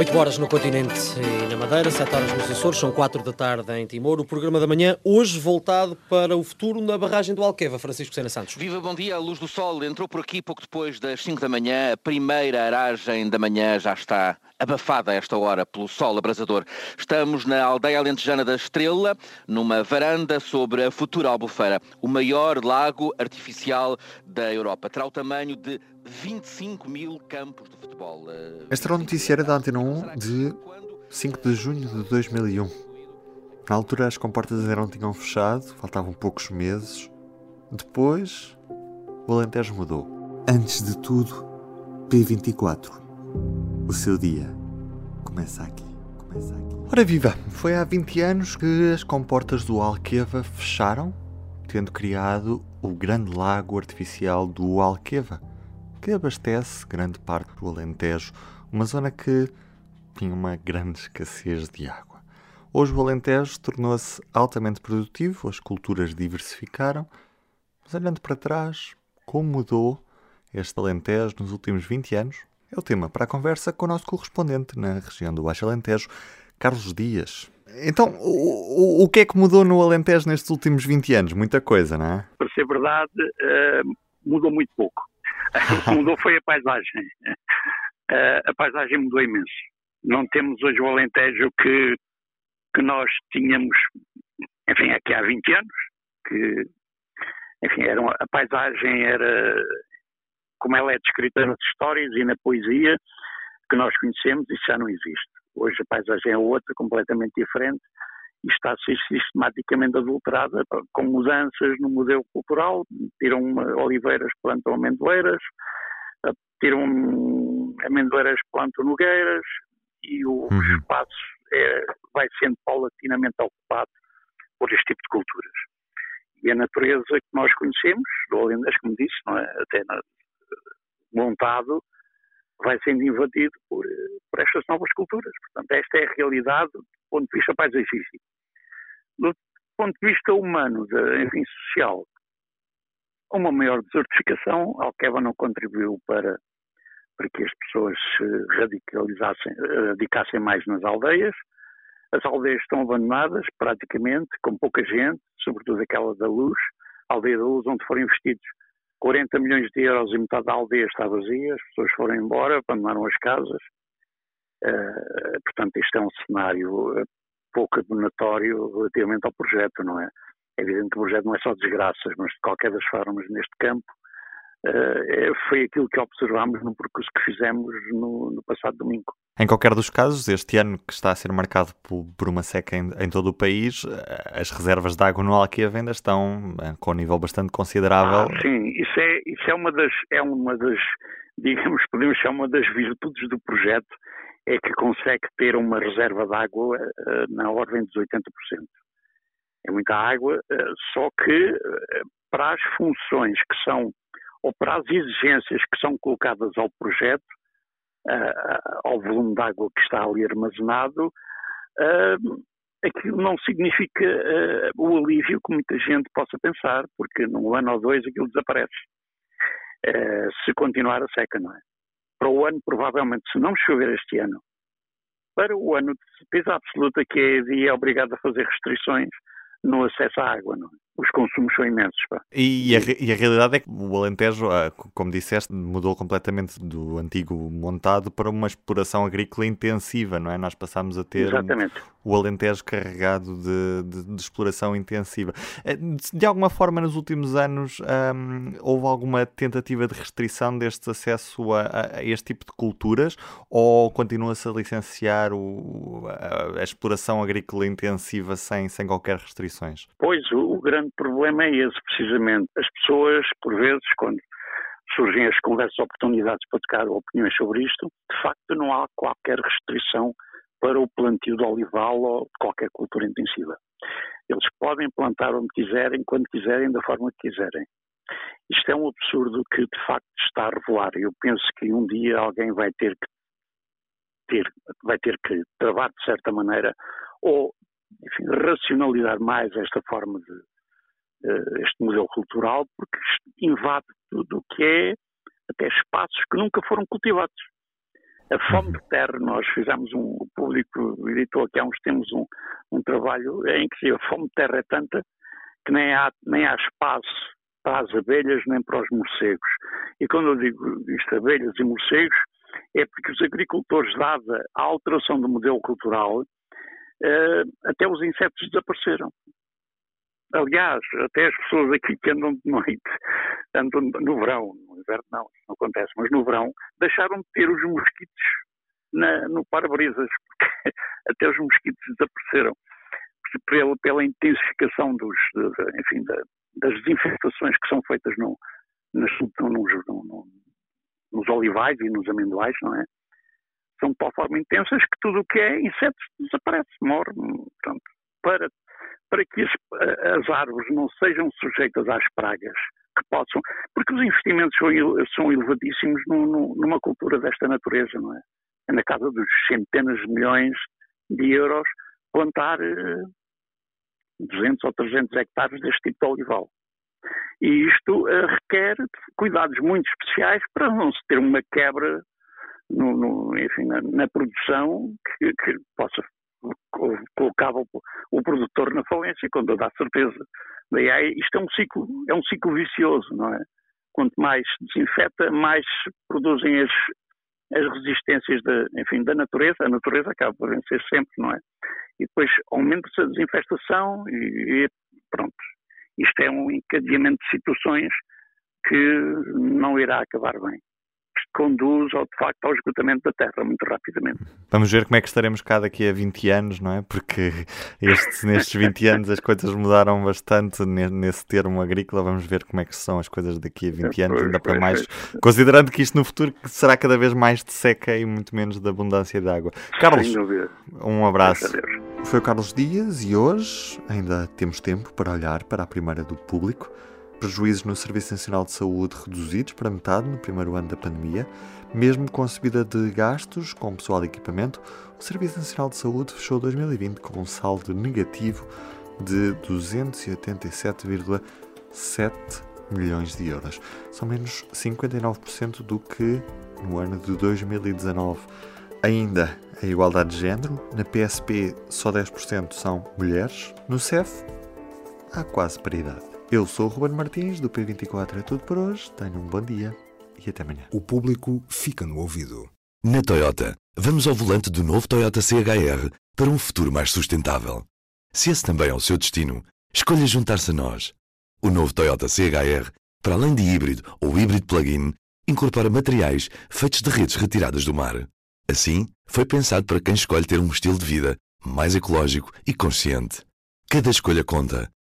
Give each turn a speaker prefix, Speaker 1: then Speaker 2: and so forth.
Speaker 1: 8 horas no continente e na Madeira, 7 horas nos Açores, são 4 da tarde em Timor. O programa da manhã, hoje voltado para o futuro na barragem do Alqueva. Francisco Sena Santos.
Speaker 2: Viva, bom dia. A luz do sol entrou por aqui pouco depois das 5 da manhã. A primeira aragem da manhã já está abafada a esta hora pelo sol abrasador. Estamos na aldeia alentejana da Estrela, numa varanda sobre a futura Albufeira, o maior lago artificial da Europa. Terá o tamanho de 25 mil campos de futebol.
Speaker 3: Esta era o noticiário da Antena 1 de 5 de junho de 2001. Na altura as comportas ainda não tinham fechado, faltavam poucos meses. Depois, o Alentejo mudou. Antes de tudo, P24. O seu dia começa aqui. Começa aqui. Ora viva! Foi há 20 anos que as comportas do Alqueva fecharam, tendo criado o grande lago artificial do Alqueva, que abastece grande parte do Alentejo, uma zona que tinha uma grande escassez de água. Hoje o Alentejo tornou-se altamente produtivo, as culturas diversificaram, mas olhando para trás, como mudou este Alentejo nos últimos 20 anos? É o tema para a conversa com o nosso correspondente na região do Baixo Alentejo, Carlos Dias. Então, o, o, o que é que mudou no Alentejo nestes últimos 20 anos? Muita coisa, não é?
Speaker 4: Para ser verdade, uh, mudou muito pouco. O que mudou foi a paisagem. Uh, a paisagem mudou imenso. Não temos hoje o Alentejo que, que nós tínhamos, enfim, aqui há 20 anos, que, enfim, era uma, a paisagem era como ela é descrita nas histórias e na poesia que nós conhecemos, isso já não existe. Hoje a paisagem é outra, completamente diferente, e está a ser sistematicamente adulterada com mudanças no modelo cultural, tiram oliveiras, plantam amendoeiras, tiram amendoeiras, plantam nogueiras, e o uhum. espaço é, vai sendo paulatinamente ocupado por este tipo de culturas. E a natureza que nós conhecemos, do Olindas, como disse, não é? até na, montado, vai sendo invadido por, por estas novas culturas. Portanto, esta é a realidade do ponto de vista paisagístico. Do ponto de vista humano, de, enfim, social, uma maior desertificação, a Alqueva não contribuiu para, para que as pessoas se radicalizassem, radicassem mais nas aldeias. As aldeias estão abandonadas, praticamente, com pouca gente, sobretudo aquela da Luz, a aldeia da Luz, onde foram investidos 40 milhões de euros e metade da aldeia está vazia, as pessoas foram embora, abandonaram as casas. Uh, portanto, isto é um cenário eh, pouco abonatório relativamente ao projeto, não é? É evidente que o projeto não é só desgraças, mas de qualquer das formas, neste campo, uh, foi aquilo que observámos no percurso que fizemos no, no, passado domingo.
Speaker 3: Em qualquer dos casos, este ano que está a ser marcado por, uma seca em, em, todo o país, as reservas de água no ainda estão com um nível bastante considerável.
Speaker 4: Ah, sim, isso é, isso é uma das, é uma das, digamos, podemos chamar uma das virtudes do projeto, é que consegue ter uma reserva de água uh, na ordem dos 80%. É muita água, uh, só que uh, para as funções que são, ou para as exigências que são colocadas ao projeto, ao volume de água que está ali armazenado, aquilo não significa uh, o alívio que muita gente possa pensar, porque num ano ou dois aquilo desaparece. Uh, se continuar a seca, não é? Para o ano, provavelmente, se não chover este ano, para o ano de certeza absoluta que a EDI é obrigada a fazer restrições no acesso à água, não é? Os consumos são imensos.
Speaker 3: E, e, a, e, a, realidade é que o Alentejo, ah, como disseste, mudou completamente do antigo montado para uma exploração agrícola intensiva, não é? Nós passámos a ter
Speaker 4: Exatamente.
Speaker 3: o Alentejo carregado de, de, de, exploração intensiva. Eh, de alguma forma, nos últimos anos, hum, houve alguma tentativa de restrição deste acesso a, a este tipo de culturas ou continua-se a licenciar o, a, a, exploração agrícola intensiva sem, sem qualquer restrições?
Speaker 4: Pois, o, o grande problema é esse, precisamente. As pessoas, por vezes, quando surgem as conversas, oportunidades para tocar opiniões sobre isto, de facto não há qualquer restrição para o plantio de olival ou de qualquer cultura intensiva. Eles podem plantar onde quiserem, quando quiserem, da forma que quiserem. Isto é um absurdo que de facto está a revelar. Eu penso que um dia alguém vai ter que ter, vai ter que travar de certa maneira ou enfim, racionalizar mais esta forma de este modelo cultural, porque invade tudo o que é até espaços que nunca foram cultivados. A fome uhum. de terra, nós fizemos um, o público editou aqui há uns tempos um, um trabalho em que a fome de terra é tanta que nem há, nem há espaço para as abelhas nem para os morcegos. E quando eu digo isto, abelhas e morcegos, é porque os agricultores, dada a alteração do modelo cultural, uh, até os insetos desapareceram. Aliás, até as pessoas aqui que andam de noite, andam no verão, no inverno não, isso não acontece, mas no verão, deixaram de ter os mosquitos na, no para-brisas, porque até os mosquitos desapareceram pela, pela intensificação dos, de, enfim, da, das desinfestações que são feitas no, nos, no, nos olivais e nos amendoais, não é? São de tal forma intensas que tudo o que é insetos desaparece, morre. Portanto, para, para que as, árvores não sejam sujeitas às pragas que possam. Porque os investimentos são, são elevadíssimos numa cultura desta natureza, não é? É na casa dos centenas de milhões de euros plantar 200 ou 300 hectares deste tipo de olival. E isto uh, requer cuidados muito especiais para não se ter uma quebra no, no, enfim, na, na produção que, que, possa colocar o, produtor na falência, com toda a certeza. Daí isto é um ciclo, é um ciclo vicioso, não é? Quanto mais desinfeta, mais produzem as, as resistências da, enfim, da natureza, a natureza acaba por vencer sempre, não é? E depois aumenta-se a desinfestação e, e pronto. Isto é um encadeamento de situações que não irá acabar bem conduz, ao, de facto, ao esgotamento da terra muito rapidamente.
Speaker 3: Vamos ver como é que estaremos cá daqui a 20 anos, não é? Porque este, nestes 20 anos as coisas mudaram bastante nesse termo agrícola. Vamos ver como é que são as coisas daqui a 20 anos, ainda para mais, considerando que isto no futuro será cada vez mais de seca e muito menos de abundância de água. Carlos, um abraço. Foi o Carlos Dias e hoje ainda temos tempo para olhar para a primeira do público prejuízos no Serviço Nacional de Saúde reduzidos para metade no primeiro ano da pandemia. Mesmo com a subida de gastos com pessoal e equipamento, o Serviço Nacional de Saúde fechou 2020 com um saldo negativo de 287,7 milhões de euros. São menos 59% do que no ano de 2019. Ainda a igualdade de género, na PSP só 10% são mulheres, no CEF há quase paridade. Eu sou o Ruben Martins, do P24 é tudo por hoje. Tenham um bom dia e até amanhã.
Speaker 5: O público fica no ouvido. Na Toyota, vamos ao volante do novo Toyota CHR para um futuro mais sustentável. Se esse também é o seu destino, escolha juntar-se a nós. O novo Toyota CHR, para além de híbrido ou híbrido plug-in, incorpora materiais feitos de redes retiradas do mar. Assim, foi pensado para quem escolhe ter um estilo de vida mais ecológico e consciente. Cada escolha conta